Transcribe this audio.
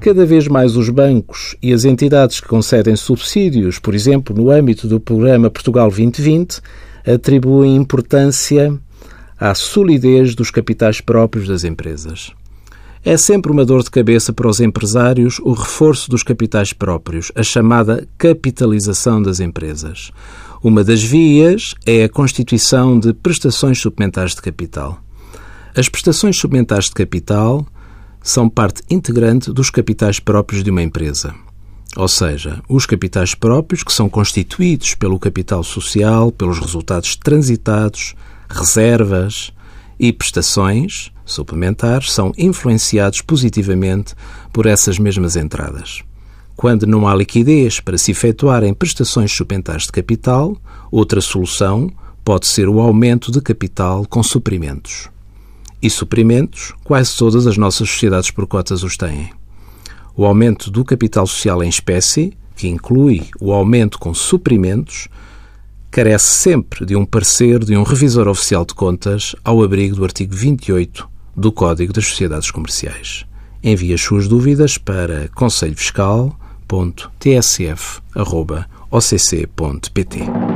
Cada vez mais os bancos e as entidades que concedem subsídios, por exemplo, no âmbito do programa Portugal 2020, atribuem importância à solidez dos capitais próprios das empresas. É sempre uma dor de cabeça para os empresários o reforço dos capitais próprios, a chamada capitalização das empresas. Uma das vias é a constituição de prestações suplementares de capital. As prestações suplementares de capital são parte integrante dos capitais próprios de uma empresa. Ou seja, os capitais próprios que são constituídos pelo capital social, pelos resultados transitados, reservas e prestações suplementares são influenciados positivamente por essas mesmas entradas. Quando não há liquidez para se efetuarem prestações suplementares de capital, outra solução pode ser o aumento de capital com suprimentos. E suprimentos, quase todas as nossas sociedades por cotas os têm. O aumento do capital social em espécie, que inclui o aumento com suprimentos, carece sempre de um parecer de um revisor oficial de contas ao abrigo do artigo 28 do Código das Sociedades Comerciais. Envie as suas dúvidas para conselhofiscal.tsf.occ.pt.